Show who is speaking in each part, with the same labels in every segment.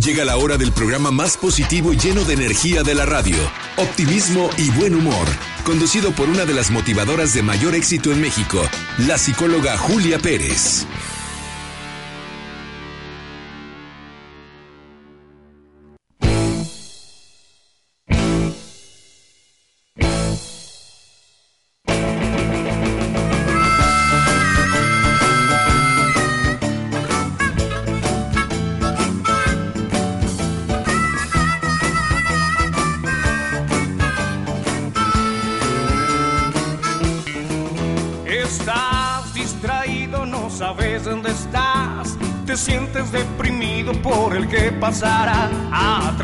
Speaker 1: llega la hora del programa más positivo y lleno de energía de la radio, optimismo y buen humor, conducido por una de las motivadoras de mayor éxito en México, la psicóloga Julia Pérez.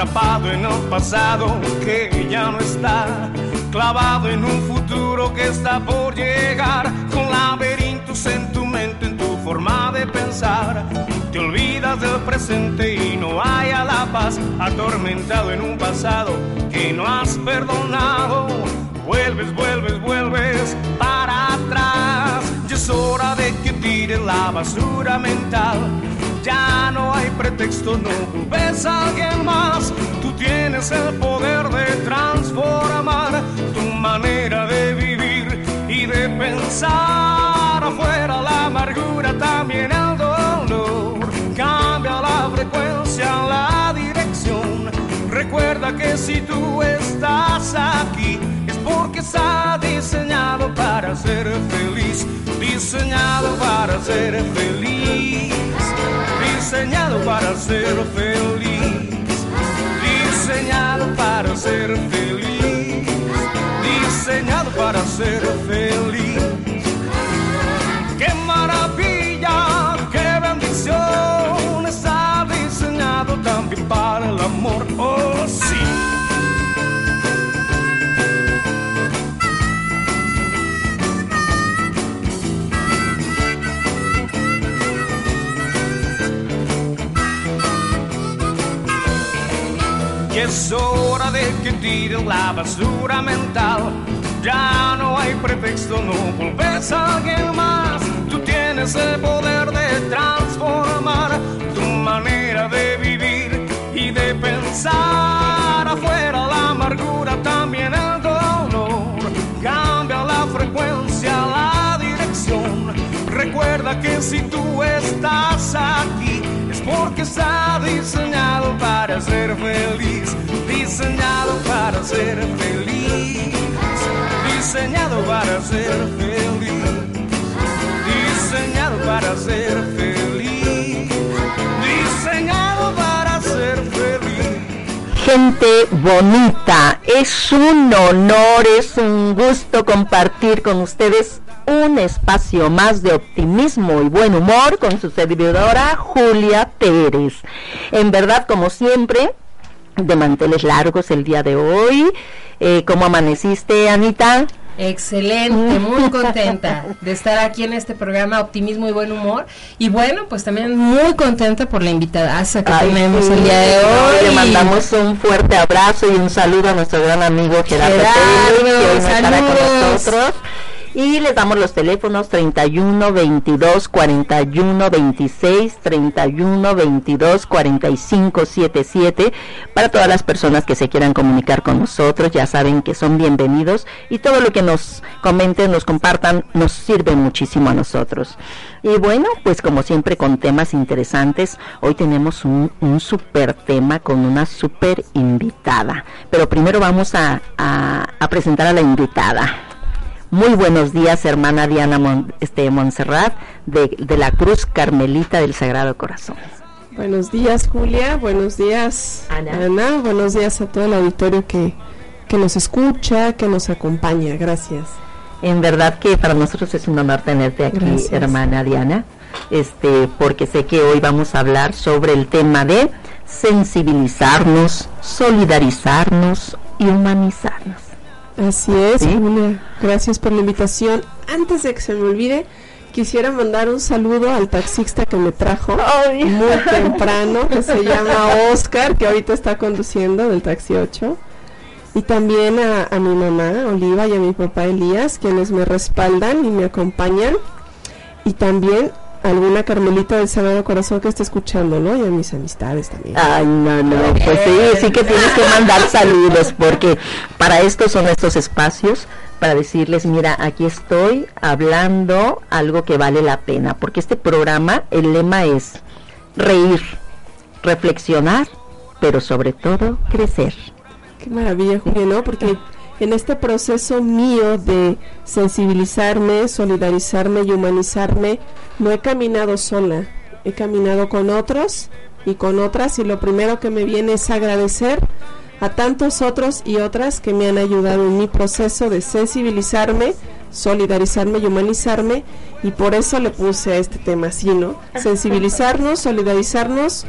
Speaker 2: Atrapado en el pasado que ya no está. Clavado en un futuro que está por llegar. Con laberintos en tu mente, en tu forma de pensar. Te olvidas del presente y no hay a la paz. Atormentado en un pasado que no has perdonado. Vuelves, vuelves, vuelves para atrás. Ya es hora de que tires la basura mental. Ya no hay pretexto, no culpes a alguien más. Tú tienes el poder de transformar tu manera de vivir y de pensar. Afuera la amargura, también el dolor. Cambia la frecuencia, la dirección. Recuerda que si tú estás aquí es porque está diseñado para ser feliz, diseñado para ser feliz, diseñado para ser feliz, diseñado para ser feliz, diseñado para ser feliz. ¡Qué maravilla! ¡Qué bendición! Está diseñado también para el amor. ¡Oh, es hora de que tires la basura mental. Ya no hay pretexto, no volves a alguien más. Tú tienes el poder de transformar tu manera de vivir y de pensar. Afuera la amargura, también el dolor. Cambia la frecuencia, la dirección. Recuerda que si tú estás aquí porque está diseñado para ser feliz, diseñado para ser feliz, diseñado para ser feliz, diseñado para ser feliz, diseñado para ser feliz.
Speaker 3: Gente bonita, es un honor, es un gusto compartir con ustedes un espacio más de optimismo y buen humor con su servidora Julia Pérez. En verdad, como siempre, de manteles largos el día de hoy. Eh, ¿Cómo amaneciste, Anita?
Speaker 4: Excelente, muy contenta de estar aquí en este programa Optimismo y Buen Humor. Y bueno, pues también muy contenta por la invitada que
Speaker 3: Ay,
Speaker 4: tenemos
Speaker 3: sí,
Speaker 4: el día de hoy.
Speaker 3: Le mandamos un fuerte abrazo y un saludo a nuestro gran amigo Gerardo,
Speaker 4: Gerardo,
Speaker 3: Pérez, que hoy estará con nosotros. Y les damos los teléfonos 31 22 41 26, 31 22 45 77 para todas las personas que se quieran comunicar con nosotros. Ya saben que son bienvenidos y todo lo que nos comenten, nos compartan, nos sirve muchísimo a nosotros. Y bueno, pues como siempre con temas interesantes, hoy tenemos un, un super tema con una super invitada. Pero primero vamos a, a- a presentar a la invitada. Muy buenos días, hermana Diana Mon- este, Montserrat, de, de la Cruz Carmelita del Sagrado Corazón.
Speaker 5: Buenos días, Julia. Buenos días,
Speaker 3: Ana.
Speaker 5: Buenos días a todo el auditorio que, que nos escucha, que nos acompaña. Gracias.
Speaker 3: En verdad que para nosotros es un honor tenerte aquí,
Speaker 5: Gracias.
Speaker 3: hermana Diana, este, porque sé que hoy vamos a hablar sobre el tema de sensibilizarnos, solidarizarnos y humanizarnos.
Speaker 5: Así es,
Speaker 3: ¿Sí?
Speaker 5: Julia. Gracias por la invitación. Antes de que se me olvide, quisiera mandar un saludo al taxista que me trajo muy temprano, que se llama Oscar, que ahorita está conduciendo del taxi 8. Y también a, a mi mamá, Oliva, y a mi papá Elías, quienes me respaldan y me acompañan. Y también alguna Carmelita del Sagrado Corazón que esté escuchando, ¿no? Y a mis amistades también.
Speaker 3: Ay, no, no, pues sí, sí que tienes que mandar saludos, porque para esto son estos espacios, para decirles, mira, aquí estoy hablando algo que vale la pena, porque este programa, el lema es reír, reflexionar, pero sobre todo crecer.
Speaker 5: Qué maravilla, Julia, ¿no? Porque en este proceso mío de sensibilizarme, solidarizarme y humanizarme, no he caminado sola, he caminado con otros y con otras y lo primero que me viene es agradecer a tantos otros y otras que me han ayudado en mi proceso de sensibilizarme, solidarizarme y humanizarme y por eso le puse a este tema así, ¿no? Sensibilizarnos, solidarizarnos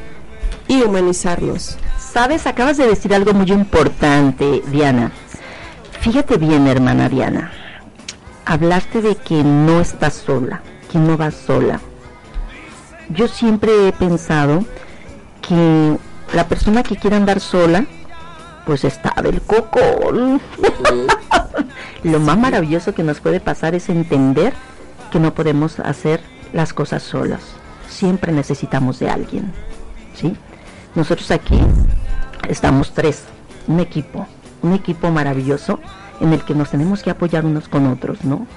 Speaker 5: y humanizarnos.
Speaker 3: Sabes, acabas de decir algo muy importante, Diana. Fíjate bien, hermana Diana. Hablaste de que no estás sola, que no vas sola. Yo siempre he pensado que la persona que quiera andar sola, pues está del coco. Lo más maravilloso que nos puede pasar es entender que no podemos hacer las cosas solas. Siempre necesitamos de alguien. ¿sí? Nosotros aquí estamos tres, un equipo, un equipo maravilloso en el que nos tenemos que apoyar unos con otros, ¿no?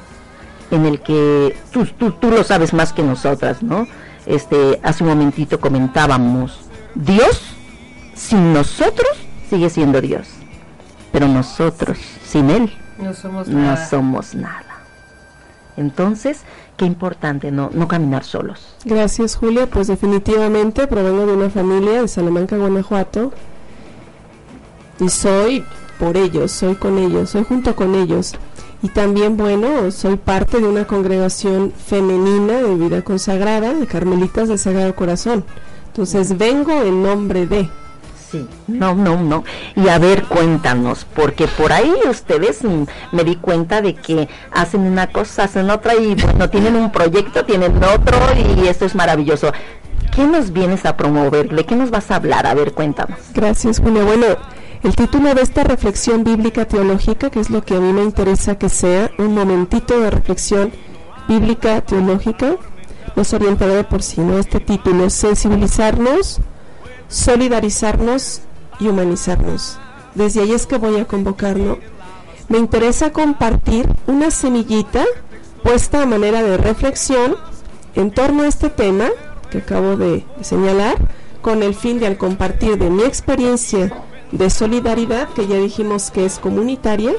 Speaker 3: En el que tú, tú, tú lo sabes más que nosotras, ¿no? Este, hace un momentito comentábamos, Dios sin nosotros sigue siendo Dios, pero nosotros sin Él
Speaker 4: No somos
Speaker 3: no
Speaker 4: nada.
Speaker 3: somos nada. Entonces, qué importante no, no caminar solos.
Speaker 5: Gracias, Julia. Pues definitivamente provengo de una familia de Salamanca, Guanajuato. Y soy por ellos, soy con ellos, soy junto con ellos. Y también, bueno, soy parte de una congregación femenina de vida consagrada, de Carmelitas del Sagrado Corazón. Entonces vengo en nombre de...
Speaker 3: Sí. No, no, no. Y a ver, cuéntanos, porque por ahí ustedes me di cuenta de que hacen una cosa, hacen otra y bueno, tienen un proyecto, tienen otro y esto es maravilloso. ¿Qué nos vienes a promover? ¿De qué nos vas a hablar? A ver, cuéntanos.
Speaker 5: Gracias, Julia. Bueno, el título de esta reflexión bíblica teológica, que es lo que a mí me interesa que sea, un momentito de reflexión bíblica teológica, nos orientará por sí, ¿no? Este título, sensibilizarnos, solidarizarnos y humanizarnos. Desde ahí es que voy a convocarlo. Me interesa compartir una semillita puesta a manera de reflexión en torno a este tema que acabo de señalar, con el fin de al compartir de mi experiencia de solidaridad, que ya dijimos que es comunitaria,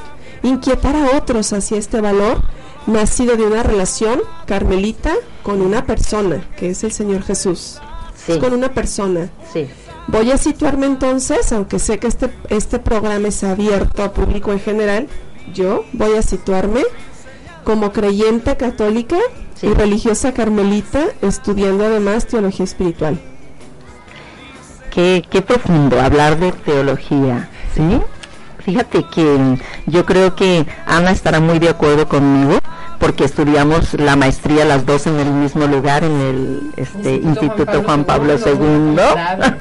Speaker 5: inquietar a otros hacia este valor nacido de una relación carmelita con una persona, que es el Señor Jesús.
Speaker 3: Sí,
Speaker 5: Es con una persona.
Speaker 3: sí.
Speaker 5: Voy a situarme entonces, aunque sé que este, este programa es abierto a público en general, yo voy a situarme como creyente católica
Speaker 3: Sí.
Speaker 5: y religiosa carmelita, estudiando además teología espiritual.
Speaker 3: Qué, qué profundo hablar de teología, ¿sí? Fíjate que yo creo que Ana estará muy de acuerdo conmigo porque estudiamos la maestría las dos en el mismo lugar en el este, Instituto, Juan Pablo, II.
Speaker 4: Claro.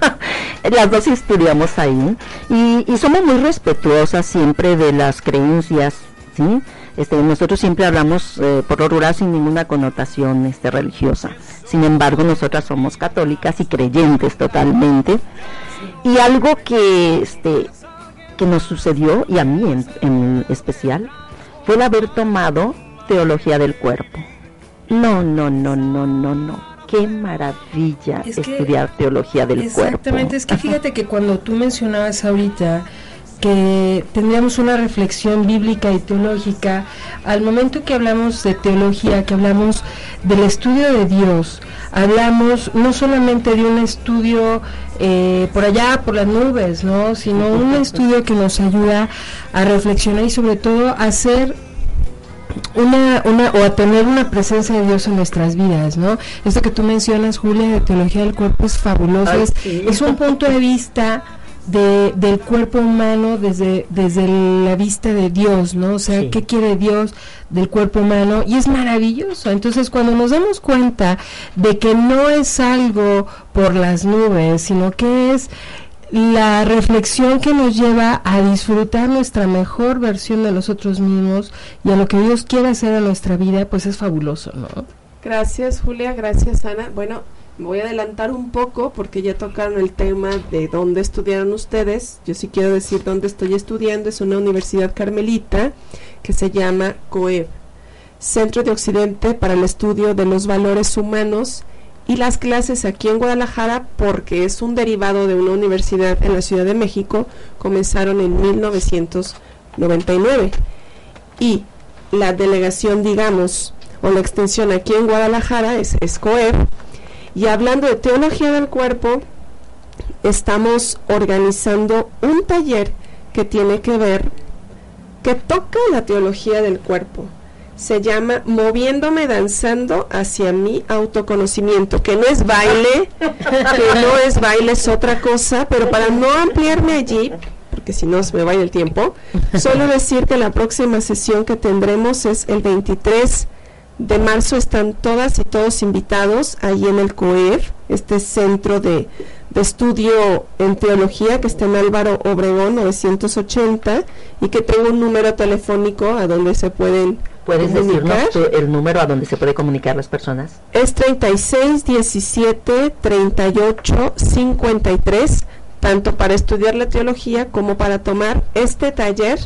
Speaker 3: las dos estudiamos ahí y, y somos muy respetuosas siempre de las creencias, ¿sí? Este, nosotros siempre hablamos eh, por lo rural sin ninguna connotación este, religiosa. Sin embargo, nosotras somos católicas y creyentes totalmente. Y algo que, este, que nos sucedió, y a mí en, en especial, fue el haber tomado teología del cuerpo. No, no, no, no, no, no. Qué maravilla
Speaker 4: Es que-
Speaker 3: estudiar teología del cuerpo.
Speaker 4: Exactamente, es que fíjate que cuando tú mencionabas ahorita que tendríamos una reflexión bíblica y teológica, al momento que hablamos de teología, que hablamos del estudio de Dios, hablamos no solamente de un estudio eh, por allá, por las nubes, ¿no? sino un estudio que nos ayuda a reflexionar y sobre todo a hacer una, una o a tener una presencia de Dios en nuestras vidas, ¿no? Esto que tú mencionas, Julia, de teología del cuerpo es fabuloso,
Speaker 3: Ay,
Speaker 4: es,
Speaker 3: sí.
Speaker 4: es un punto de vista de, del cuerpo humano desde, desde la vista de Dios, ¿no? O sea,
Speaker 3: Sí.
Speaker 4: ¿qué quiere Dios del cuerpo humano? Y es maravilloso. Entonces, cuando nos damos cuenta de que no es algo por las nubes, sino que es la reflexión que nos lleva a disfrutar nuestra mejor versión de nosotros mismos y a lo que Dios quiere hacer en nuestra vida, pues es fabuloso, ¿no?
Speaker 5: Gracias Julia, gracias Ana. Bueno, voy a adelantar un poco porque ya tocaron el tema de dónde estudiaron ustedes. Yo sí quiero decir dónde estoy estudiando. Es una universidad carmelita que se llama COEB, Centro de Occidente para el Estudio de los Valores Humanos. Y las clases aquí en Guadalajara, porque es un derivado de una universidad en la Ciudad de México, comenzaron en 1999. Y la delegación, digamos, o la extensión aquí en Guadalajara es, es COEB y hablando de teología del cuerpo, estamos organizando un taller que tiene que ver, que toca la teología del cuerpo. Se llama Moviéndome danzando hacia mi autoconocimiento, que no es baile, que no es baile, es otra cosa, pero para no ampliarme allí, porque si no se me va el tiempo, solo decir que la próxima sesión que tendremos es el 23 de marzo están todas y todos invitados ahí en el COEF, este centro de, estudio en teología que está en Álvaro Obregón 980 y que tengo un número telefónico a donde se pueden
Speaker 3: ¿Puedes decirnos el número a donde se puede comunicar las personas?
Speaker 5: Es 36 17 38 53, tanto para estudiar la teología como para tomar este taller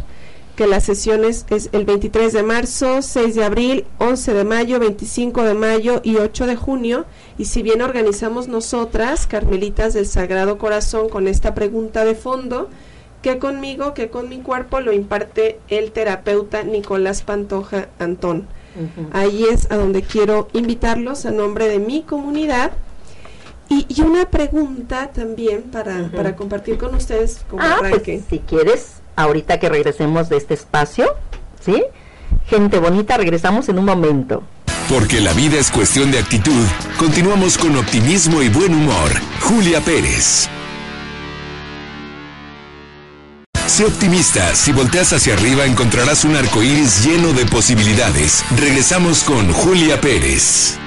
Speaker 5: que las sesiones es el 23 de marzo, 6 de abril, 11 de mayo, 25 de mayo y 8 de junio. Y si bien organizamos nosotras, Carmelitas del Sagrado Corazón, con esta pregunta de fondo, que conmigo, que con mi cuerpo, lo imparte el terapeuta Nicolás Pantoja Antón. Ahí es a donde quiero invitarlos a nombre de mi comunidad. Y, una pregunta también para, para compartir con ustedes como
Speaker 3: ah, pues, si quieres, ahorita que regresemos de este espacio, ¿sí? Gente bonita, regresamos en un momento.
Speaker 1: Porque la vida es cuestión de actitud, continuamos con optimismo y buen humor. Julia Pérez. Sé optimista, si volteas hacia arriba encontrarás un arco iris lleno de posibilidades. Regresamos con Julia Pérez.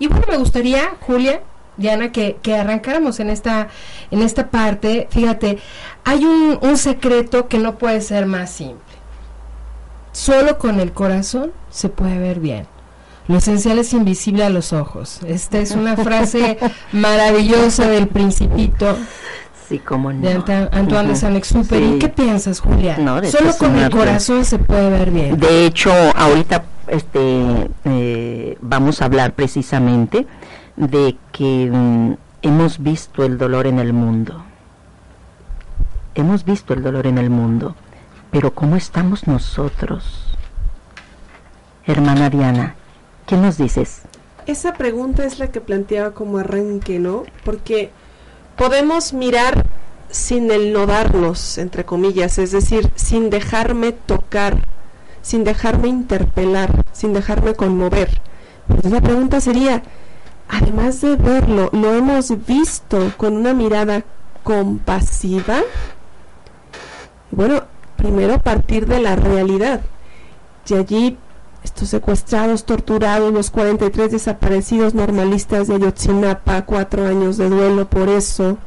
Speaker 4: Y bueno, me gustaría, Julia, Diana, que, que, arrancáramos en esta, en esta parte. Fíjate, hay un, un secreto que no puede ser más simple. Solo con el corazón se puede ver bien. Lo esencial es invisible a los ojos. Esta es una frase maravillosa del Principito.
Speaker 3: Sí, como no.
Speaker 4: De Antoine de Saint-Exupéry. ¿Qué piensas, Julia? Solo con el corazón se puede ver bien.
Speaker 3: De hecho, ahorita este, eh, vamos a hablar precisamente de que mm, hemos visto el dolor en el mundo. Hemos visto el dolor en el mundo, pero ¿cómo estamos nosotros? Hermana Diana, ¿qué nos dices?
Speaker 5: Esa pregunta es la que planteaba como arranque, ¿no? Porque podemos mirar sin el nodarnos, entre comillas, es decir, sin dejarme tocar, sin dejarme interpelar, sin dejarme conmover. La pregunta sería, además de verlo, lo hemos visto con una mirada compasiva. Bueno, primero partir de la realidad. Y allí estos secuestrados, torturados, los 43 desaparecidos normalistas de Ayotzinapa, cuatro años de duelo por eso,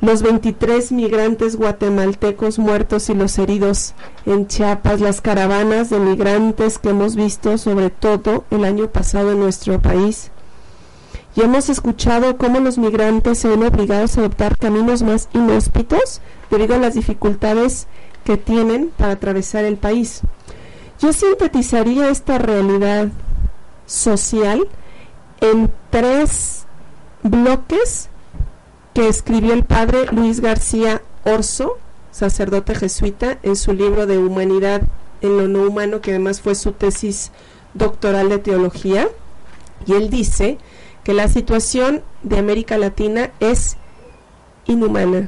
Speaker 5: los 23 migrantes guatemaltecos muertos y los heridos en Chiapas, las caravanas de migrantes que hemos visto sobre todo el año pasado en nuestro país, y hemos escuchado cómo los migrantes se ven obligados a adoptar caminos más inhóspitos debido a las dificultades que tienen para atravesar el país. Yo sintetizaría esta realidad social en tres bloques que escribió el padre Luis García Orso, sacerdote jesuita, en su libro de Humanidad en lo no humano, que además fue su tesis doctoral de teología. Y él dice que la situación de América Latina es inhumana,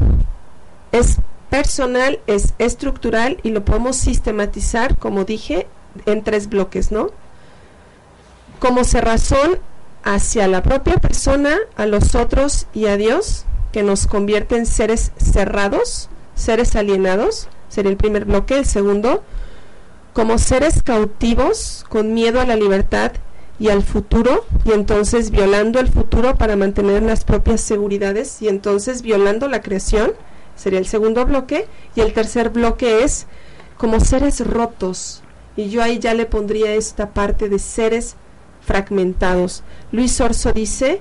Speaker 5: es personal, es estructural y lo podemos sistematizar, como dije, en tres bloques, ¿no? Como cerrazón hacia la propia persona, a los otros y a Dios, que nos convierte en seres cerrados, seres alienados, sería el primer bloque. El segundo, como seres cautivos, con miedo a la libertad y al futuro y entonces violando el futuro para mantener las propias seguridades y entonces violando la creación sería el segundo bloque y el tercer bloque es como seres rotos Y yo ahí ya le pondría esta parte de seres fragmentados. Luis Orso dice,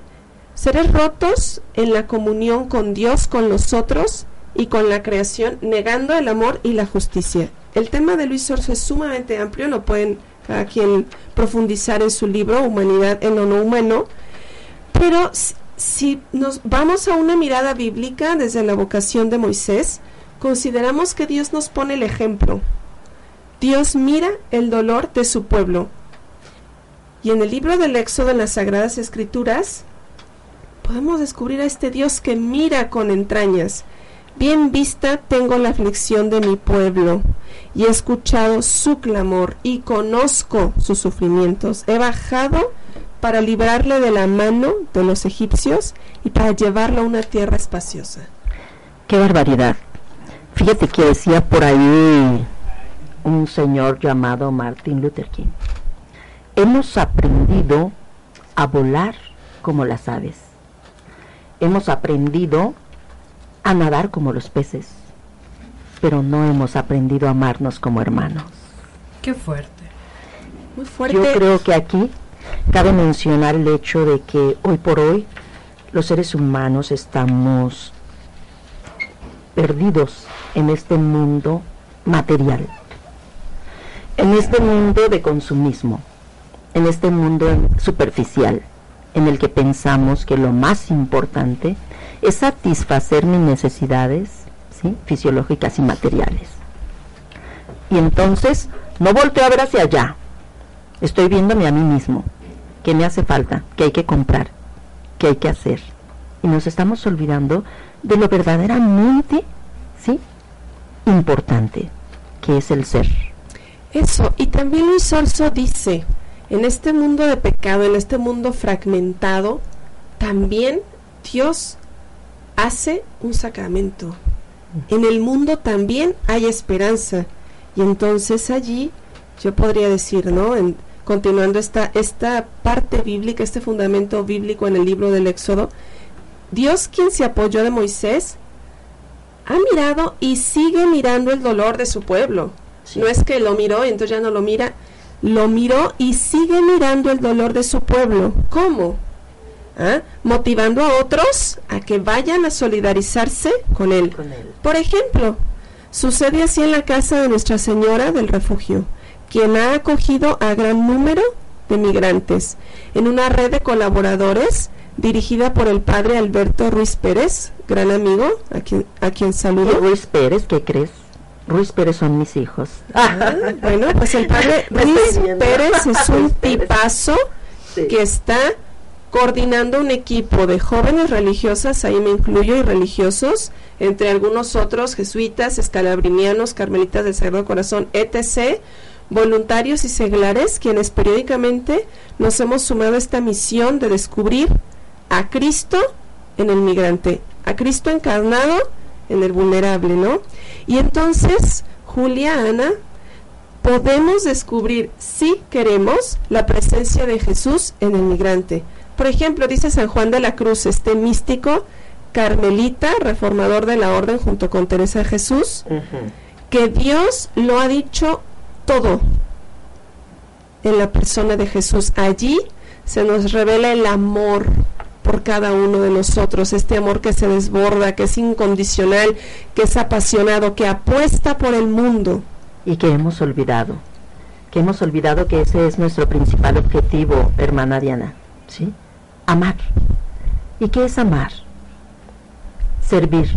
Speaker 5: seres rotos en la comunión con Dios, con los otros y con la creación, negando el amor y la justicia. El tema de Luis Orso es sumamente amplio, lo pueden cada quien profundizar en su libro Humanidad en lo no humano, pero si nos vamos a una mirada bíblica desde la vocación de Moisés, consideramos que Dios nos pone el ejemplo. Dios mira el dolor de su pueblo. Y en el libro del Éxodo, en las Sagradas Escrituras, podemos descubrir a este Dios que mira con entrañas. Bien vista tengo la aflicción de mi pueblo, y he escuchado su clamor, y conozco sus sufrimientos. He bajado para librarle de la mano de los egipcios y para llevarlo a una tierra espaciosa.
Speaker 3: Qué barbaridad. Fíjate que decía por ahí un señor llamado Martin Luther King. Hemos aprendido a volar como las aves. Hemos aprendido a nadar como los peces, pero no hemos aprendido a amarnos como hermanos.
Speaker 4: Qué fuerte.
Speaker 5: Muy fuerte.
Speaker 3: Yo creo que aquí cabe mencionar el hecho de que hoy por hoy los seres humanos estamos perdidos en este mundo material, en este mundo de consumismo, en este mundo superficial, en el que pensamos que lo más importante es satisfacer mis necesidades ¿sí? fisiológicas y materiales. Y entonces no volteo a ver hacia allá, estoy viéndome a mí mismo, qué me hace falta, qué hay que comprar, qué hay que hacer. Y nos estamos olvidando de lo verdaderamente ¿sí? importante, que es el ser.
Speaker 5: Eso, y también Luis Orso dice, en este mundo de pecado, en este mundo fragmentado, también Dios hace un sacramento. En el mundo también hay esperanza. Y entonces allí yo podría decir, ¿no? En, continuando esta, esta parte bíblica, este fundamento bíblico en el libro del Éxodo, Dios quien se apoyó de Moisés, ha mirado y sigue mirando el dolor de su pueblo. No es que lo miró y entonces ya no lo mira, lo miró y sigue mirando el dolor de su pueblo. ¿Cómo? ¿Ah? Motivando a otros a que vayan a solidarizarse con él.
Speaker 3: Con él.
Speaker 5: Por ejemplo, sucede así en la casa de Nuestra Señora del Refugio, quien ha acogido a gran número de migrantes en una red de colaboradores dirigida por el padre Alberto Ruiz Pérez, gran amigo, a quien, a quien
Speaker 3: Y
Speaker 5: saludo.
Speaker 3: Ruiz Pérez, ¿qué crees? Ruiz Pérez son mis hijos.
Speaker 5: Ah, bueno, pues el padre Ruiz. Pérez es un tipazo
Speaker 3: Sí.
Speaker 5: que está coordinando un equipo de jóvenes religiosas, ahí me incluyo, y religiosos, entre algunos otros jesuitas, escalabrinianos, carmelitas del Sagrado Corazón, etc., voluntarios y seglares, quienes periódicamente nos hemos sumado a esta misión de descubrir a Cristo en el migrante, a Cristo encarnado en el vulnerable, ¿no? Y entonces, Julia, Ana, podemos descubrir, si queremos, la presencia de Jesús en el migrante. Por ejemplo, dice San Juan de la Cruz, este místico carmelita, reformador de la orden junto con Teresa de Jesús, que Dios lo ha dicho todo en la persona de Jesús. Allí se nos revela el amor por cada uno de nosotros, este amor que se desborda, que es incondicional, que es apasionado, que apuesta por el mundo.
Speaker 3: y que hemos olvidado, que hemos olvidado que ese es nuestro principal objetivo, hermana Diana, ¿sí? Amar. ¿Y qué es amar? Servir,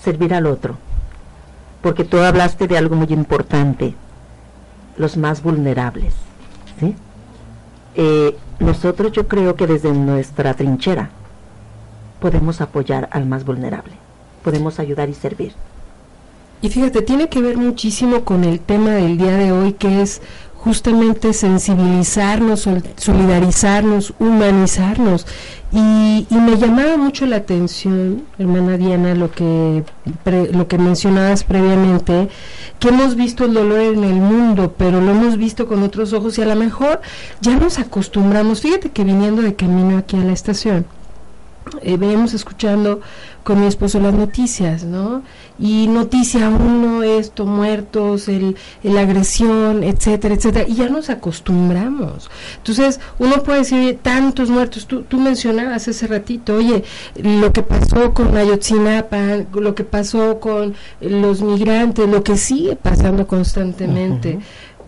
Speaker 3: servir al otro, porque tú hablaste de algo muy importante, los más vulnerables, ¿sí? Eh, nosotros yo creo que desde nuestra trinchera podemos apoyar al más vulnerable, podemos ayudar y servir.
Speaker 4: Y fíjate, tiene que ver muchísimo con el tema del día de hoy, que es justamente sensibilizarnos, sol- solidarizarnos, humanizarnos. Y, y me llamaba mucho la atención, hermana Diana, lo que, pre- lo que mencionabas previamente, que hemos visto el dolor en el mundo, pero lo hemos visto con otros ojos y a lo mejor ya nos acostumbramos. Fíjate que viniendo de camino aquí a la estación, eh, veníamos escuchando con mi esposo las noticias, ¿no? Y noticia uno, esto, muertos, el, la agresión, etcétera, etcétera, y ya nos acostumbramos. Entonces, uno puede decir, tantos muertos, tú, tú mencionabas hace ratito, oye, lo que pasó con Ayotzinapa, lo que pasó con los migrantes, lo que sigue pasando constantemente.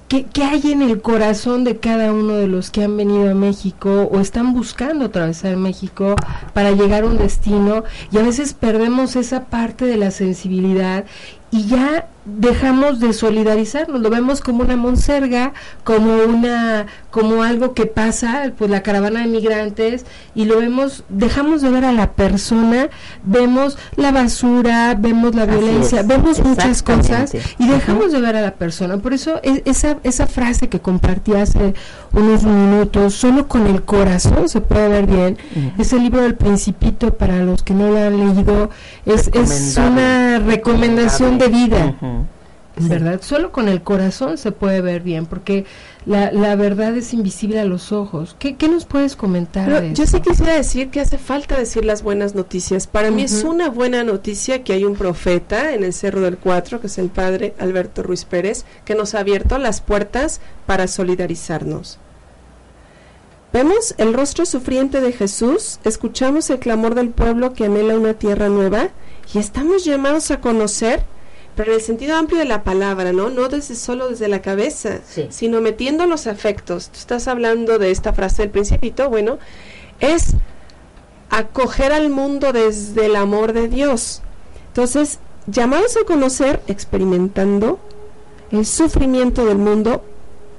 Speaker 4: ¿Qué, hay en el corazón de cada uno de los que han venido a México o están buscando atravesar México para llegar a un destino? Y a veces perdemos esa parte de la sensibilidad y ya dejamos de solidarizarnos, lo vemos como una monserga, como una, como algo que pasa, pues la caravana de migrantes, y lo vemos, dejamos de ver a la persona, vemos la basura, vemos la violencia, vemos muchas cosas y dejamos de ver a la persona. Por eso e, esa, esa frase que compartí hace unos minutos, solo con el corazón se puede ver bien, ese libro del principito para los que no lo han leído, es, es una recomendación de vida. ¿Verdad? Solo con el corazón se puede ver bien, porque la, la verdad es invisible a los ojos. ¿Qué, qué nos puedes comentar?
Speaker 5: yo sí quisiera decir que hace falta decir las buenas noticias. Para mí es una buena noticia que hay un profeta en el Cerro del Cuatro, que es el padre Alberto Ruiz Pérez, que nos ha abierto las puertas para solidarizarnos. Vemos el rostro sufriente de Jesús, escuchamos el clamor del pueblo que anhela una tierra nueva y estamos llamados a conocer pero en el sentido amplio de la palabra, ¿no? No desde solo desde la cabeza, sino metiendo los afectos. Tú estás hablando de esta frase del principito, bueno, es acoger al mundo desde el amor de Dios. Entonces, llamados a conocer, experimentando el sufrimiento del mundo,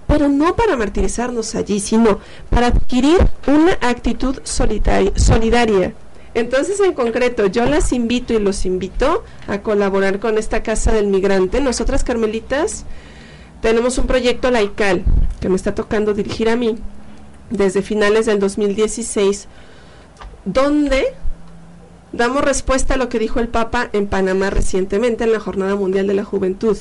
Speaker 5: pero no para martirizarnos allí, sino para adquirir una actitud solidaria entonces, en concreto, yo las invito y los invito a colaborar con esta Casa del Migrante. Nosotras, Carmelitas, tenemos un proyecto laical que me está tocando dirigir a mí desde finales del 2016, donde damos respuesta a lo que dijo el Papa en Panamá recientemente en la Jornada Mundial de la Juventud.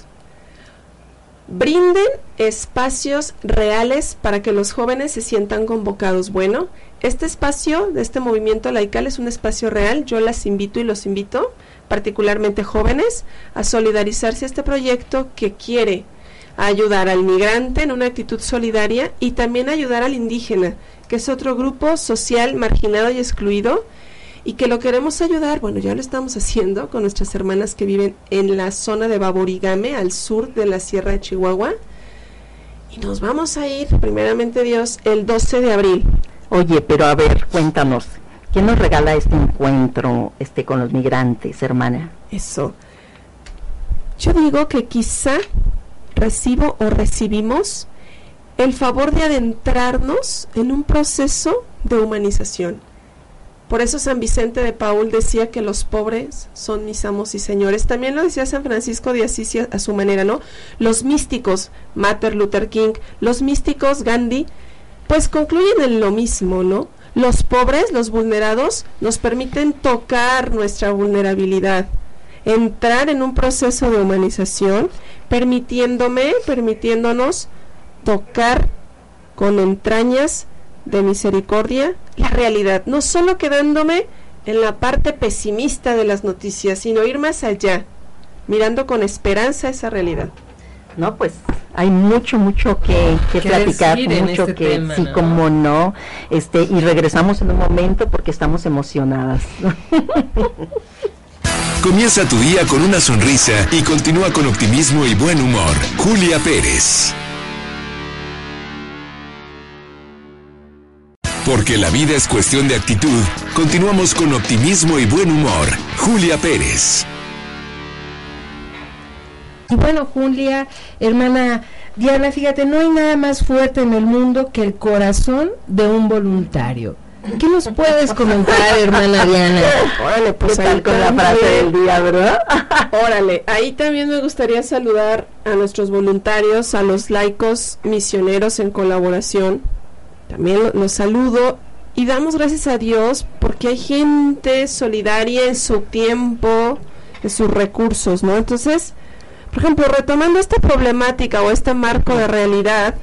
Speaker 5: Brinden espacios reales para que los jóvenes se sientan convocados. Bueno, este espacio de este movimiento laical es un espacio real. Yo las invito y los invito, particularmente jóvenes, a solidarizarse a este proyecto que quiere ayudar al migrante en una actitud solidaria y también ayudar al indígena, que es otro grupo social marginado y excluido y que lo queremos ayudar, bueno, ya lo estamos haciendo con nuestras hermanas que viven en la zona de Baborigame, al sur de la Sierra de Chihuahua. Y nos vamos a ir, primeramente Dios, el 12 de abril.
Speaker 3: Oye, pero a ver, cuéntanos, ¿quién nos regala este encuentro este con los migrantes, hermana?
Speaker 5: Eso. Yo digo que quizá recibo o recibimos el favor de adentrarnos en un proceso de humanización. Por eso San Vicente de Paul decía que los pobres son mis amos y señores. También lo decía San Francisco de Asís a su manera, ¿no? Los místicos, Martin Luther King, los místicos, Gandhi, pues concluyen en lo mismo, ¿no? Los pobres, los vulnerados, nos permiten tocar nuestra vulnerabilidad, entrar en un proceso de humanización, permitiéndome, permitiéndonos tocar con entrañas de misericordia la realidad, no solo quedándome en la parte pesimista de las noticias, sino ir más allá, mirando con esperanza esa realidad.
Speaker 3: No, pues hay mucho, mucho que, platicar, mucho este que, sí, como no, este, y regresamos en un momento porque estamos emocionadas.
Speaker 1: Comienza tu día con una sonrisa y continúa con optimismo y buen humor. Julia Pérez. Porque la vida es cuestión de actitud, continuamos con optimismo y buen humor. Julia Pérez.
Speaker 4: Y bueno, Julia, hermana Diana, fíjate, no hay nada más fuerte en el mundo que el corazón de un voluntario. ¿Qué nos puedes comentar, hermana Diana?
Speaker 5: Órale, pues tal con la frase del día, ¿verdad? Órale, ahí también me gustaría saludar a nuestros voluntarios, a los laicos misioneros en colaboración. También los saludo y damos gracias a Dios porque hay gente solidaria en su tiempo, en sus recursos, ¿no? Entonces, por ejemplo, retomando esta problemática o este marco de realidad,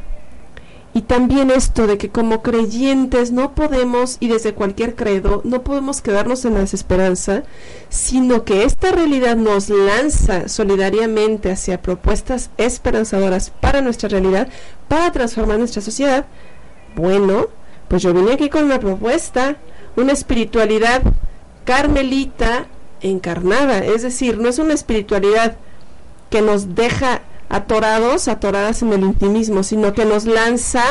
Speaker 5: Y también esto de que como creyentes no podemos, y desde cualquier credo, no podemos quedarnos en la desesperanza, sino que esta realidad nos lanza solidariamente hacia propuestas esperanzadoras para nuestra realidad, para transformar nuestra sociedad. Bueno, pues yo vine aquí con una propuesta, una espiritualidad carmelita encarnada, es decir, no es una espiritualidad que nos deja atorados, atoradas en el intimismo, sino que nos lanza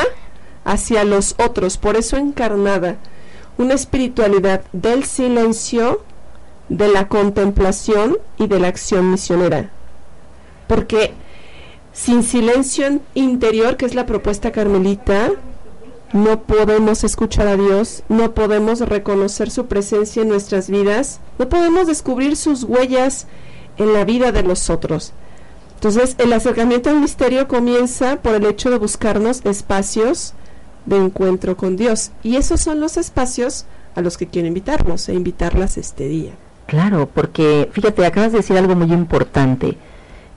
Speaker 5: hacia los otros, por eso encarnada, una espiritualidad del silencio, de la contemplación y de la acción misionera. Porque sin silencio interior, que es la propuesta carmelita, no podemos escuchar a Dios, no podemos reconocer su presencia en nuestras vidas, no podemos descubrir sus huellas en la vida de los otros. Entonces, el acercamiento al misterio comienza por el hecho de buscarnos espacios de encuentro con Dios. Y esos son los espacios a los que quiero invitarnos e invitarlas este día.
Speaker 3: Claro, porque fíjate, acabas de decir algo muy importante.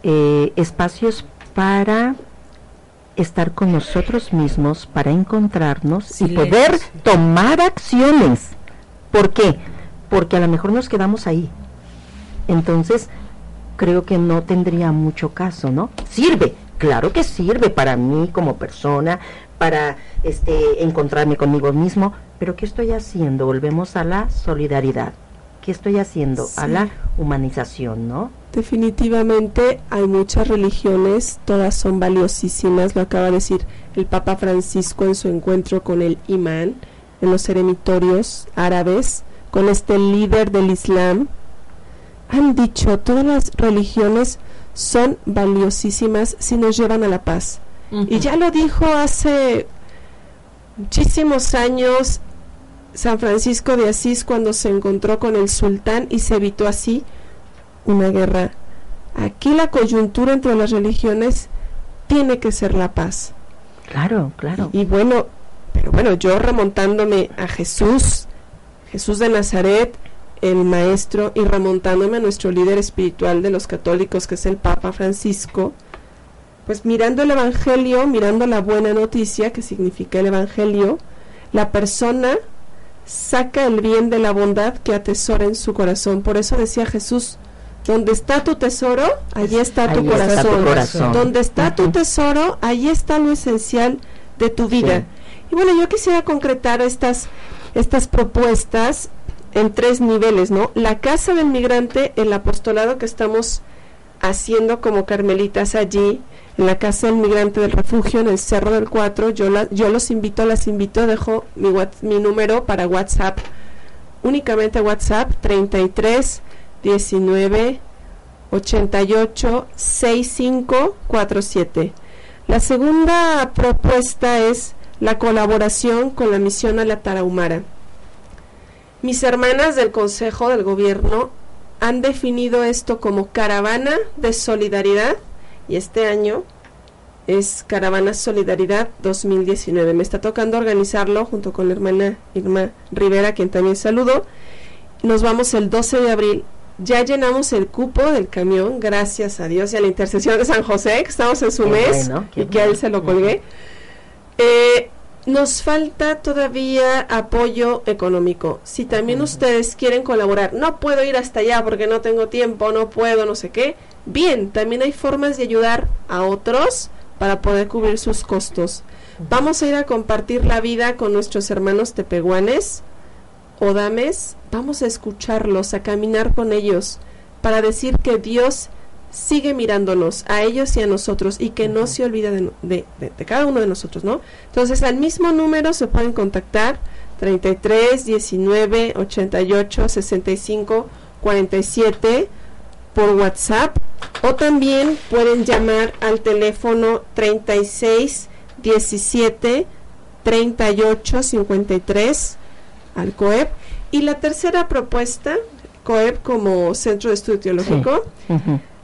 Speaker 3: Eh, espacios para estar con nosotros mismos, para encontrarnos y poder tomar acciones. ¿Por qué? Porque a lo mejor nos quedamos ahí. Entonces, creo que no tendría mucho caso, ¿no? Sirve, claro que sirve para mí como persona, para este encontrarme conmigo mismo, pero ¿qué estoy haciendo? Volvemos a la solidaridad. ¿Qué estoy haciendo? A la humanización, ¿no?
Speaker 5: Definitivamente hay muchas religiones, todas son valiosísimas, lo acaba de decir el Papa Francisco en su encuentro con el imán en los eremitorios árabes, con este líder del Islam, han dicho, todas las religiones son valiosísimas si nos llevan a la paz. Y ya lo dijo hace muchísimos años San Francisco de Asís cuando se encontró con el sultán y se evitó así una guerra. Aquí la coyuntura entre las religiones tiene que ser la paz.
Speaker 3: Claro, claro.
Speaker 5: Y, y bueno, pero bueno, yo remontándome a Jesús, Jesús de Nazaret, el maestro y remontándome a nuestro líder espiritual de los católicos, que es el Papa Francisco, pues mirando el Evangelio, mirando la buena noticia, que significa el Evangelio, la persona saca el bien de la bondad que atesora en su corazón. Por eso decía Jesús, donde está tu tesoro, allí está, tu, corazón. Donde está tu tesoro, allí está lo esencial de tu vida. Y bueno, yo quisiera concretar estas, estas propuestas en tres niveles, ¿no? La casa del migrante, el apostolado que estamos haciendo como carmelitas allí, en la casa del migrante del refugio, en el Cerro del Cuatro, yo, yo los invito, las invito, dejo mi, mi número para WhatsApp, únicamente WhatsApp 33 19 88 65 47. La segunda propuesta es la colaboración con la misión a la Tarahumara. Mis hermanas del Consejo del Gobierno han definido esto como caravana de solidaridad y este año es Caravana Solidaridad 2019. Me está tocando organizarlo junto con la hermana Irma Rivera, quien también saludo. Nos vamos el 12 de abril. Ya llenamos el cupo del camión, gracias a Dios y a la intercesión de San José, que estamos en su mes y que a él se lo colgué. Eh, nos falta todavía apoyo económico. Si también ustedes quieren colaborar, no puedo ir hasta allá porque no tengo tiempo, no puedo, no sé qué. Bien, también hay formas de ayudar a otros para poder cubrir sus costos. Vamos a ir a compartir la vida con nuestros hermanos tepehuanes, odames, vamos a escucharlos, a caminar con ellos, para decir que Dios sigue mirándonos a ellos y a nosotros y que no se olvida de, de, de, cada uno de nosotros, ¿no? Entonces al mismo número se pueden contactar 33 19 88 65 47 por WhatsApp. O también pueden llamar al teléfono 36 17 38 53 al COEP. Y la tercera propuesta COEP como Centro de Estudio Teológico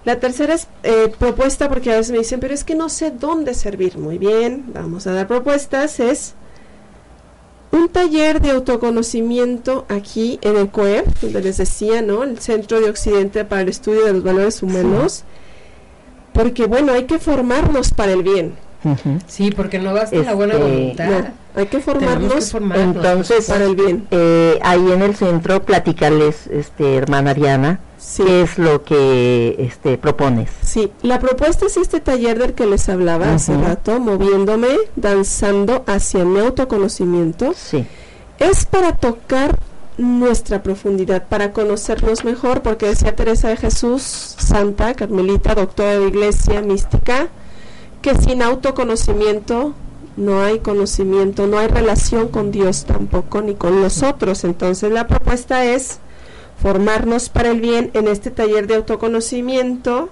Speaker 5: la tercera es, eh, propuesta, porque a veces me dicen, pero es que no sé dónde servir. Muy bien, vamos a dar propuestas. Es un taller de autoconocimiento aquí en el COEP, donde les decía, ¿no? El Centro de Occidente para el Estudio de los Valores Humanos. Porque, bueno, hay que formarnos para el bien.
Speaker 4: Sí, porque no basta la buena
Speaker 3: Este,
Speaker 4: voluntad.
Speaker 5: Hay que formarnos
Speaker 4: que formarnos.
Speaker 3: Entonces,
Speaker 5: para el bien.
Speaker 3: eh, ahí en el centro, platicarles, este, hermana Diana,
Speaker 5: Sí.
Speaker 3: qué es lo que este, propones.
Speaker 5: Sí, la propuesta es este taller del que les hablaba hace rato, moviéndome, danzando hacia mi autoconocimiento.
Speaker 3: Sí.
Speaker 5: Es para tocar nuestra profundidad, para conocernos mejor, porque decía Teresa de Jesús, santa, carmelita, doctora de iglesia, mística, que sin autoconocimiento no hay conocimiento, no hay relación con Dios tampoco, ni con nosotros. Entonces la propuesta es formarnos para el bien en este taller de autoconocimiento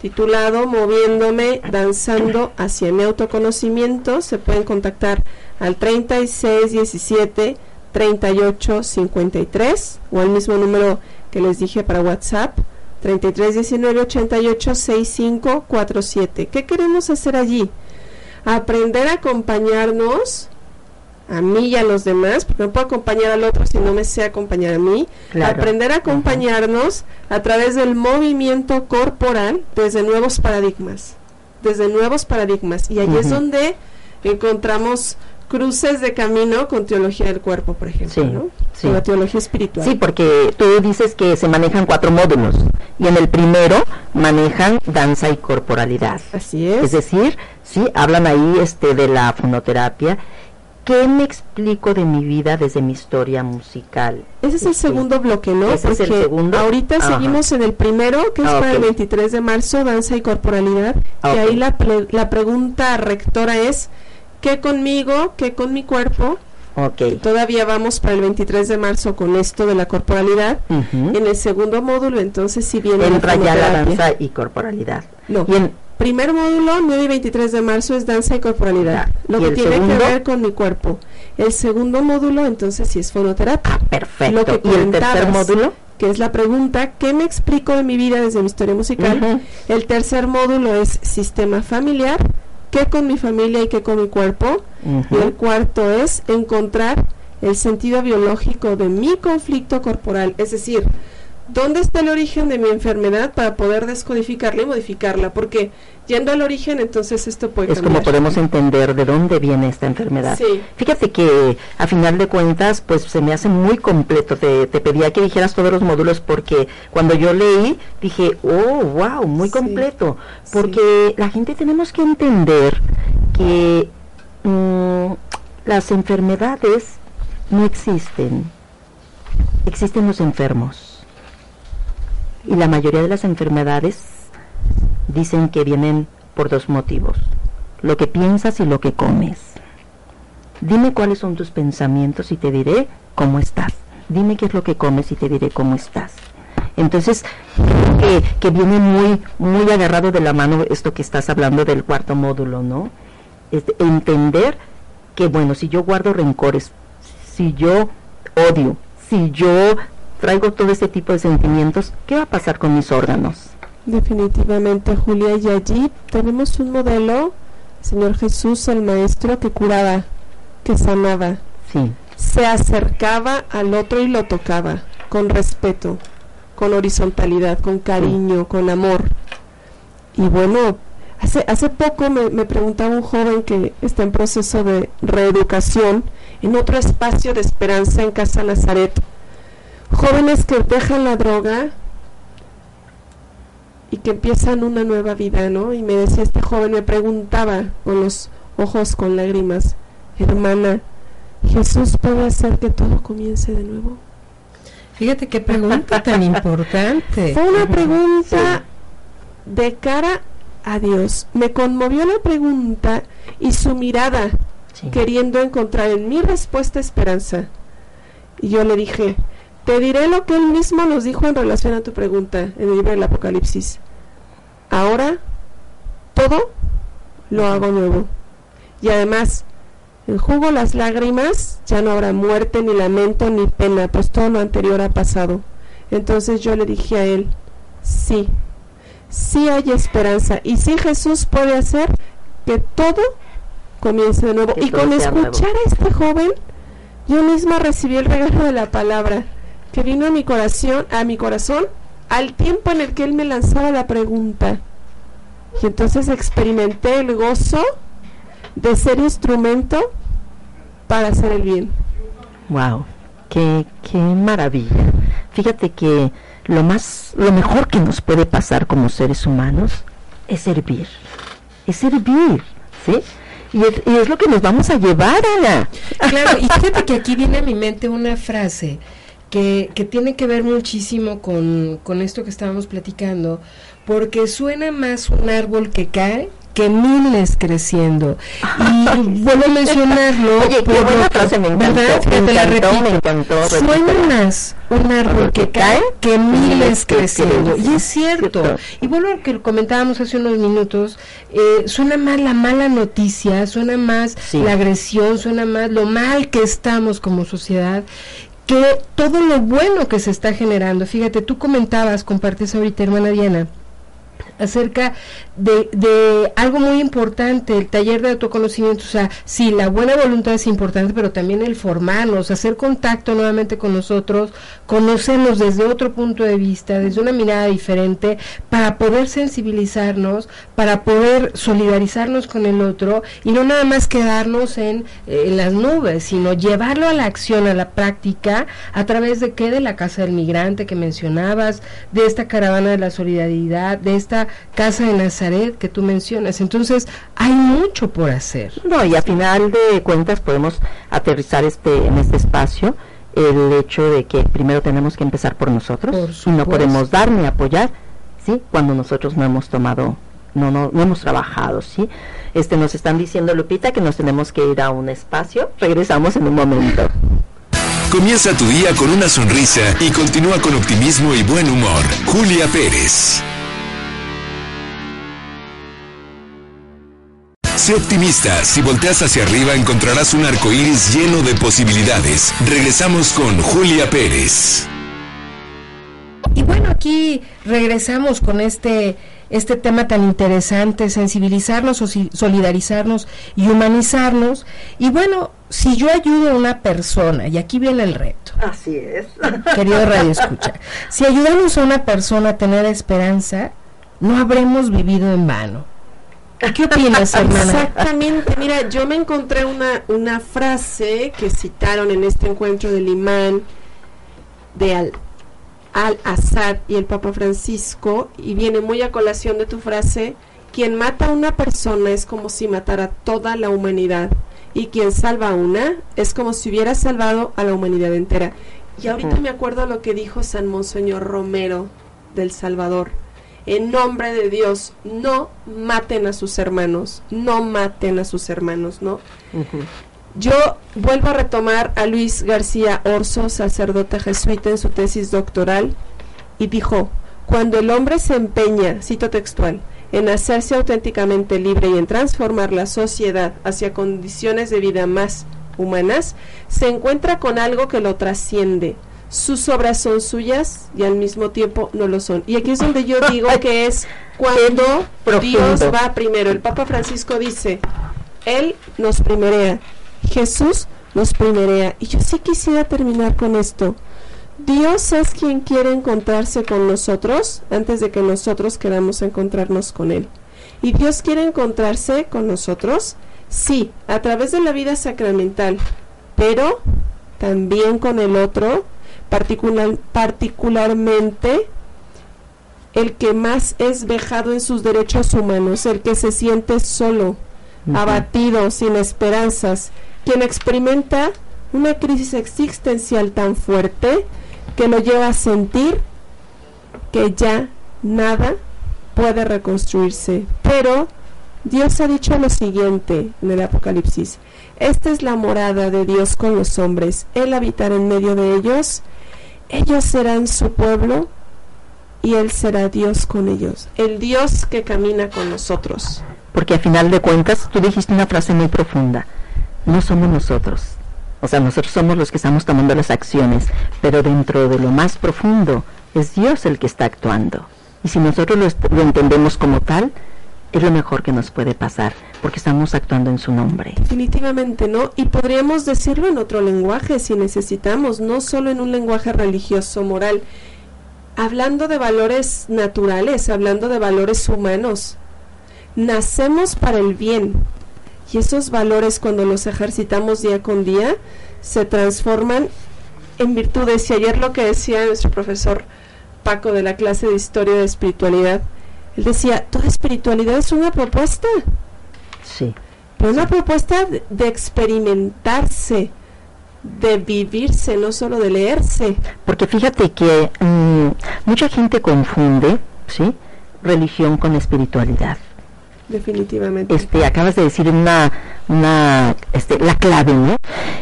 Speaker 5: titulado Moviéndome, danzando hacia mi autoconocimiento. Se pueden contactar al 3617 3853 o al mismo número que les dije para WhatsApp 3319 88 6547. ¿Qué queremos hacer allí? Aprender a acompañarnos a mí y a los demás, porque no puedo acompañar al otro si no me sé acompañar a mí.
Speaker 3: Claro.
Speaker 5: Aprender a acompañarnos a través del movimiento corporal desde nuevos paradigmas, desde nuevos paradigmas. Y allí es donde encontramos cruces de camino con teología del cuerpo, por ejemplo,
Speaker 3: Sí,
Speaker 5: ¿no?
Speaker 3: sí.
Speaker 5: Con la teología espiritual.
Speaker 3: Sí, porque tú dices que se manejan cuatro módulos y en el primero manejan danza y corporalidad.
Speaker 5: Así
Speaker 3: Es
Speaker 5: es.
Speaker 3: decir, sí, hablan ahí este de la fonoterapia. ¿Qué me explico de mi vida desde mi historia musical?
Speaker 5: Ese es el
Speaker 3: Sí.
Speaker 5: segundo bloque, ¿no?
Speaker 3: Ese es el segundo.
Speaker 5: ahorita
Speaker 3: Ajá.
Speaker 5: seguimos en el primero, que es
Speaker 3: Ah,
Speaker 5: para el
Speaker 3: ok.
Speaker 5: 23 de marzo, danza y corporalidad.
Speaker 3: Ah,
Speaker 5: y ahí la, la pregunta rectora es, ¿qué conmigo? ¿Qué con mi cuerpo?
Speaker 3: Ok.
Speaker 5: Todavía vamos para el 23 de marzo con esto de la corporalidad. En el segundo módulo, entonces, si viene
Speaker 3: Entra ya la danza y corporalidad.
Speaker 5: No.
Speaker 3: Y en,
Speaker 5: Primer módulo, 9 y 23 de marzo, es danza y corporalidad. Lo
Speaker 3: ¿Y
Speaker 5: que tiene
Speaker 3: segundo?
Speaker 5: que ver con mi cuerpo. El segundo módulo, entonces, sí es fonoterapia.
Speaker 3: perfecto.
Speaker 5: Lo que
Speaker 3: ¿Y el tercer módulo?
Speaker 5: que es la pregunta ¿qué me explico de mi vida desde mi historia musical? El tercer módulo es sistema familiar, qué con mi familia y qué con mi cuerpo. Y el cuarto es encontrar el sentido biológico de mi conflicto corporal, es decir, ¿dónde está el origen de mi enfermedad para poder descodificarla y modificarla? Porque yendo al origen, entonces esto puede
Speaker 3: Es
Speaker 5: cambiar.
Speaker 3: como podemos entender de dónde viene esta enfermedad.
Speaker 5: Sí.
Speaker 3: Fíjate que a final de cuentas, pues se me hace muy completo. Te, te pedía que dijeras todos los módulos porque cuando yo leí dije, oh, wow, muy
Speaker 5: Sí.
Speaker 3: completo. Porque la gente tenemos que entender que mm, las enfermedades no existen. Existen los enfermos. Y la mayoría de las enfermedades dicen que vienen por dos motivos, lo que piensas y lo que comes. Dime cuáles son tus pensamientos y te diré cómo estás. Dime qué es lo que comes y te diré cómo estás. Entonces, que, viene muy, muy agarrado de la mano esto que estás hablando del cuarto módulo, ¿no? Este, entender que, bueno, si yo guardo rencores, si yo odio, si yo traigo todo este tipo de sentimientos, ¿qué va a pasar con mis órganos?
Speaker 5: Definitivamente, Julia, y allí tenemos un modelo, Señor Jesús, el Maestro, que curaba, que sanaba,
Speaker 3: Sí,
Speaker 5: se acercaba al otro y lo tocaba con respeto, con horizontalidad, con cariño, con amor. Y bueno, hace, hace poco me, me preguntaba un joven que está en proceso de reeducación en otro espacio de esperanza en Casa Nazaret. Jóvenes que dejan la droga y que empiezan una nueva vida, ¿no? Y me decía este joven, me preguntaba con los ojos con lágrimas, hermana, ¿Jesús puede hacer que todo comience de nuevo?
Speaker 4: Fíjate qué pregunta tan importante.
Speaker 5: Fue una pregunta de cara a Dios. Me conmovió la pregunta y su mirada,
Speaker 3: sí.
Speaker 5: queriendo encontrar en mi respuesta esperanza. Y yo le dije, te diré lo que él mismo nos dijo en relación a tu pregunta en el libro del Apocalipsis. Ahora todo lo hago nuevo. Y además, enjugo las lágrimas, ya no habrá muerte, ni lamento, ni pena, pues todo lo anterior ha pasado. Entonces yo le dije a él, sí, sí hay esperanza. Y sí Jesús puede hacer que todo comience de nuevo.
Speaker 3: Que
Speaker 5: y con
Speaker 3: nuevo.
Speaker 5: escuchar a este joven, yo misma recibí el regalo de la palabra que vino a mi corazón, a mi corazón, al tiempo en el que él me lanzaba la pregunta. Y entonces experimenté el gozo de ser instrumento para hacer el bien.
Speaker 3: Wow, qué, qué maravilla. Fíjate que lo más, lo mejor que nos puede pasar como seres humanos es servir, es servir, ¿sí? Y es, y es lo que nos vamos a llevar, Ana.
Speaker 4: Claro, y fíjate que aquí viene a mi mente una frase que, que tiene que ver muchísimo con, con esto que estábamos platicando, porque suena más un árbol que cae que miles creciendo. Y vuelvo a mencionarlo.
Speaker 3: Oye,
Speaker 4: por
Speaker 3: buena frase, me encantó,
Speaker 4: ¿verdad?
Speaker 3: me
Speaker 4: te la
Speaker 3: encantó,
Speaker 4: repito.
Speaker 3: me encantó,
Speaker 4: Suena más un árbol que cae que miles creciendo. Y es cierto. Y vuelvo a lo que comentábamos hace unos minutos, eh, suena más la mala noticia, suena más
Speaker 3: Sí.
Speaker 4: la agresión, suena más lo mal que estamos como sociedad que todo lo bueno que se está generando. Fíjate, tú comentabas, compartes ahorita, hermana Diana, acerca de, de algo muy importante, el taller de autoconocimiento, o sea, sí, la buena voluntad es importante, pero también el formarnos, hacer contacto nuevamente con nosotros, conocernos desde otro punto de vista, desde una mirada diferente, para poder sensibilizarnos, para poder solidarizarnos con el otro y no nada más quedarnos en, eh, en las nubes, sino llevarlo a la acción, a la práctica, a través de qué, de la Casa del Migrante que mencionabas, de esta caravana de la solidaridad, de esta Casa de Nazaret que tú mencionas. Entonces, hay mucho por hacer.
Speaker 3: No, y a final de cuentas podemos aterrizar este en este espacio el hecho de que primero tenemos que empezar por nosotros
Speaker 4: Por
Speaker 3: y no podemos dar ni apoyar, ¿sí? Cuando nosotros no hemos tomado no, no, no hemos trabajado, ¿sí? Este, nos están diciendo, Lupita, que nos tenemos que ir a un espacio. Regresamos en un momento.
Speaker 1: Comienza tu día con una sonrisa y continúa con optimismo y buen humor. Julia Pérez. Sé optimista. Si volteas hacia arriba encontrarás un arco iris lleno de posibilidades. Regresamos con Julia Pérez.
Speaker 4: Y bueno, aquí regresamos con este este tema tan interesante, sensibilizarnos, solidarizarnos y humanizarnos. Y bueno, si yo ayudo a una persona, y aquí viene el reto,
Speaker 3: Así es.
Speaker 4: querido Radio Escucha, si ayudamos a una persona a tener esperanza, no habremos vivido en vano. ¿Qué opinas, hermana?
Speaker 5: Exactamente, mira, yo me encontré una, una frase que citaron en este encuentro del imán de Al, al Assad y el Papa Francisco y viene muy a colación de tu frase, quien mata a una persona es como si matara toda la humanidad y quien salva a una es como si hubiera salvado a la humanidad entera. Y ahorita me acuerdo lo que dijo San Monseñor Romero del Salvador. En nombre de Dios, no maten a sus hermanos, no maten a sus hermanos, ¿no? Yo vuelvo a retomar a Luis García Orso, sacerdote jesuita, en su tesis doctoral, y dijo, cuando el hombre se empeña, cito textual, en hacerse auténticamente libre y en transformar la sociedad hacia condiciones de vida más humanas, se encuentra con algo que lo trasciende. Sus obras son suyas y al mismo tiempo no lo son. Y aquí es donde yo digo que es cuando. Dios va primero. El Papa Francisco dice, Él nos primerea, Jesús nos primerea. Y yo sí quisiera terminar con esto. Dios es quien quiere encontrarse con nosotros antes de que nosotros queramos encontrarnos con Él. Y Dios quiere encontrarse con nosotros, sí, a través de la vida sacramental, pero también con el otro, particular, particularmente el que más es vejado en sus derechos humanos, el que se siente solo, abatido, sin esperanzas, quien experimenta una crisis existencial tan fuerte que lo lleva a sentir que ya nada puede reconstruirse. Pero Dios ha dicho lo siguiente en el Apocalipsis. Esta es la morada de Dios con los hombres. Él habitará en medio de ellos. Ellos serán su pueblo y Él será Dios con ellos. El Dios que camina con nosotros.
Speaker 3: Porque a final de cuentas, tú dijiste una frase muy profunda. No somos nosotros. O sea, nosotros somos los que estamos tomando las acciones, pero dentro de lo más profundo es Dios el que está actuando. Y si nosotros lo, lo entendemos como tal, es lo mejor que nos puede pasar, porque estamos actuando en su nombre.
Speaker 5: Definitivamente no. Y podríamos decirlo en otro lenguaje si necesitamos, no solo en un lenguaje religioso, moral. Hablando de valores naturales, hablando de valores humanos. Nacemos para el bien. Y esos valores cuando los ejercitamos día con día se transforman en virtudes. Y ayer lo que decía nuestro profesor Paco de la clase de historia de espiritualidad, él decía, toda espiritualidad es una propuesta.
Speaker 3: Sí.
Speaker 5: Pero una propuesta de, de experimentarse, de vivirse, no solo de leerse.
Speaker 3: Porque fíjate que mm, mucha gente confunde, ¿sí? Religión con espiritualidad.
Speaker 5: Definitivamente.
Speaker 3: Este, acabas de decir una, una, este, la clave, ¿no?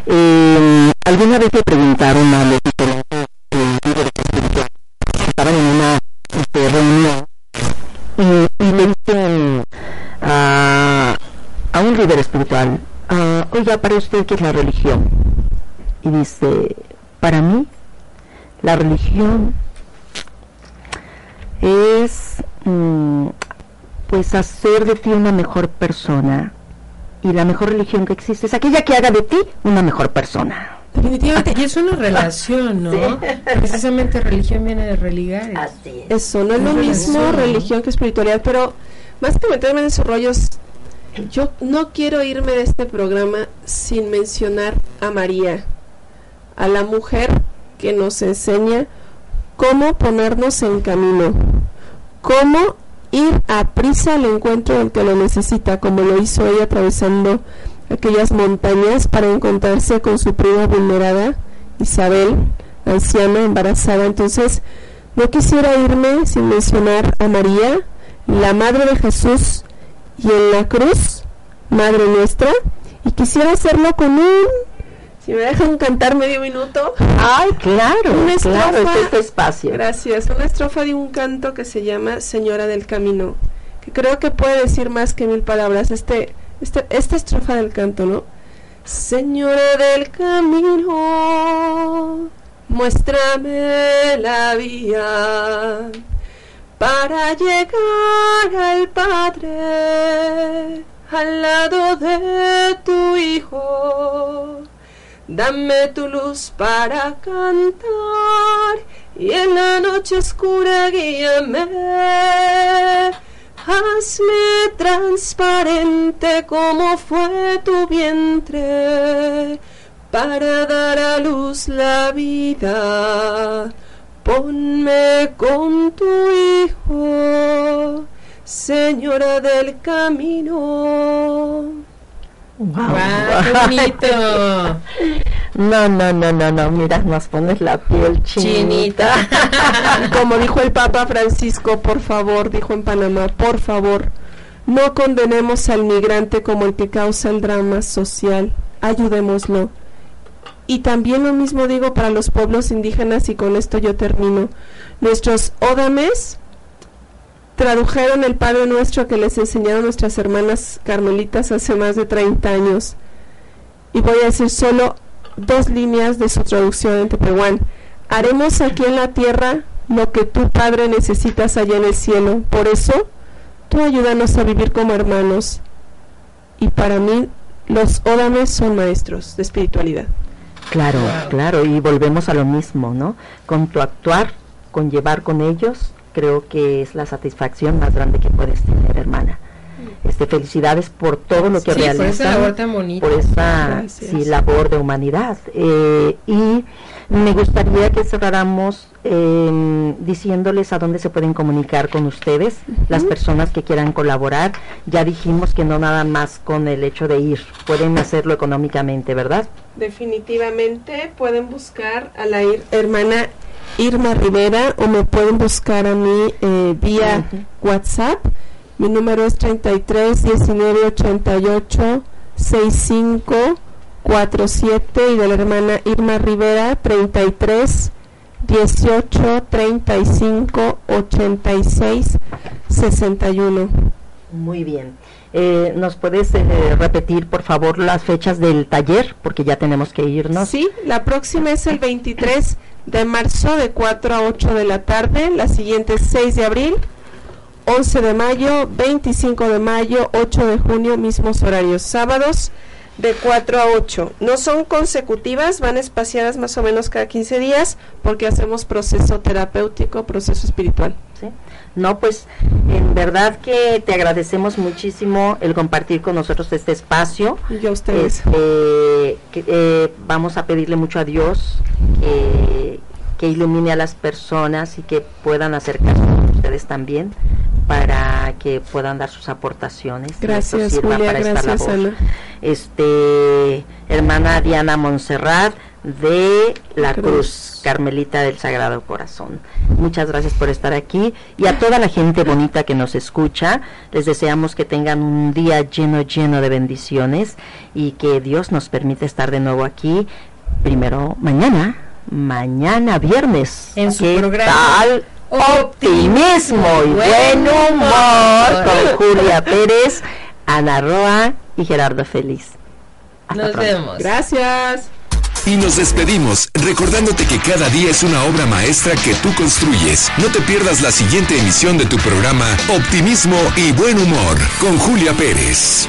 Speaker 3: Eh, alguna vez le preguntaron a los que estaban en una este, reunión y, y le dicen a, a un ah, oiga, para usted, ¿qué es la religión? Y dice, para mí, la religión es mm, pues hacer de ti una mejor persona. Y la mejor religión que existe es aquella que haga de ti una mejor persona.
Speaker 4: Definitivamente, y es una relación, ¿no? Precisamente religión viene de religar.
Speaker 3: Así
Speaker 5: Eso, no es lo mismo religión que espiritualidad, pero más que meterme en esos rollos, yo no quiero irme de este programa sin mencionar a María, a la mujer que nos enseña cómo ponernos en camino, cómo ir a prisa al encuentro del que lo necesita, como lo hizo ella atravesando aquellas montañas para encontrarse con su prima vulnerada, Isabel, anciana, embarazada. Entonces, no quisiera irme sin mencionar a María, la Madre de Jesús, y en la cruz, Madre nuestra, y quisiera hacerlo con un, si me dejan cantar medio minuto,
Speaker 3: Ay, claro,
Speaker 5: Una
Speaker 3: claro,
Speaker 5: estrofa.
Speaker 3: es este espacio.
Speaker 5: Gracias. Una estrofa de un canto que se llama Señora del Camino, que creo que puede decir más que mil palabras. Este, este, esta estrofa del canto, ¿no? Señora del Camino, muéstrame la vía para llegar al Padre, al lado de tu Hijo. Dame tu luz para cantar y en la noche oscura guíame. Hazme transparente como fue tu vientre para dar a luz la vida. Ponme con tu hijo, Señora del camino.
Speaker 4: ¡Guau, qué bonito!
Speaker 3: No, no, no, no, no, mira, nos pones la piel chinita.
Speaker 5: Como dijo el Papa Francisco, por favor, dijo en Panamá, por favor, no condenemos al migrante como el que causa el drama social, ayudémoslo. Y también lo mismo digo para los pueblos indígenas y con esto yo termino. Nuestros ódames tradujeron el Padre Nuestro que les enseñaron nuestras hermanas carmelitas hace más de 30 años. Y voy a decir solo dos líneas de su traducción en Tepehuán. Haremos aquí en la tierra lo que tu Padre necesitas allá en el cielo. Por eso, tú ayúdanos a vivir como hermanos. Y para mí, los ódames son maestros de espiritualidad.
Speaker 3: Claro, claro, y volvemos a lo mismo, ¿no? Con tu actuar, con llevar con ellos, creo que es la satisfacción más grande que puedes tener, hermana. Este, felicidades por todo lo que
Speaker 4: Sí, por
Speaker 3: realizan,
Speaker 4: esa labor tan bonita.
Speaker 3: por esa sí, labor de humanidad. Eh, y me gustaría que cerráramos eh, diciéndoles a dónde se pueden comunicar con ustedes, las personas que quieran colaborar. Ya dijimos que no nada más con el hecho de ir, pueden hacerlo económicamente, ¿verdad?
Speaker 5: Definitivamente pueden buscar a la ir- hermana Irma Rivera o me pueden buscar a mí eh, vía WhatsApp. Mi número es 33 19 88 65 47 y de la hermana Irma Rivera 33 18 35 86 61.
Speaker 3: Muy bien. Eh, ¿Nos puedes eh, repetir, por favor, las fechas del taller? Porque ya tenemos que irnos.
Speaker 5: Sí, la próxima es el 23 de marzo de 4 a 8 de la tarde, la siguiente es 6 de abril, 11 de mayo, 25 de mayo, 8 de junio, mismos horarios, sábados De 4 a 8. No son consecutivas, van espaciadas más o menos cada 15 días porque hacemos proceso terapéutico, proceso espiritual.
Speaker 3: ¿sí? No, pues en verdad que te agradecemos muchísimo el compartir con nosotros este espacio.
Speaker 5: Y yo a ustedes.
Speaker 3: Este, que, eh, vamos a pedirle mucho a Dios que, que ilumine a las personas y que puedan acercarse con ustedes también para que puedan dar sus aportaciones.
Speaker 5: Gracias,
Speaker 3: sirva
Speaker 5: Julia,
Speaker 3: para esta
Speaker 5: gracias,
Speaker 3: labor.
Speaker 5: Ana.
Speaker 3: Este, hermana Diana Montserrat de la
Speaker 5: Cruz.
Speaker 3: Cruz Carmelita del Sagrado Corazón. Muchas gracias por estar aquí y a toda la gente bonita que nos escucha, les deseamos que tengan un día lleno, lleno de bendiciones y que Dios nos permita estar de nuevo aquí, primero mañana, mañana viernes.
Speaker 4: En su
Speaker 3: ¿Qué
Speaker 4: programa
Speaker 3: tal? Optimismo y buen humor con Julia Pérez, Ana Roa y Gerardo Feliz. Hasta
Speaker 4: Nos
Speaker 3: pronto.
Speaker 4: vemos.
Speaker 5: Gracias.
Speaker 1: Y nos despedimos recordándote que cada día es una obra maestra que tú construyes. No te pierdas la siguiente emisión de tu programa Optimismo y Buen Humor con Julia Pérez.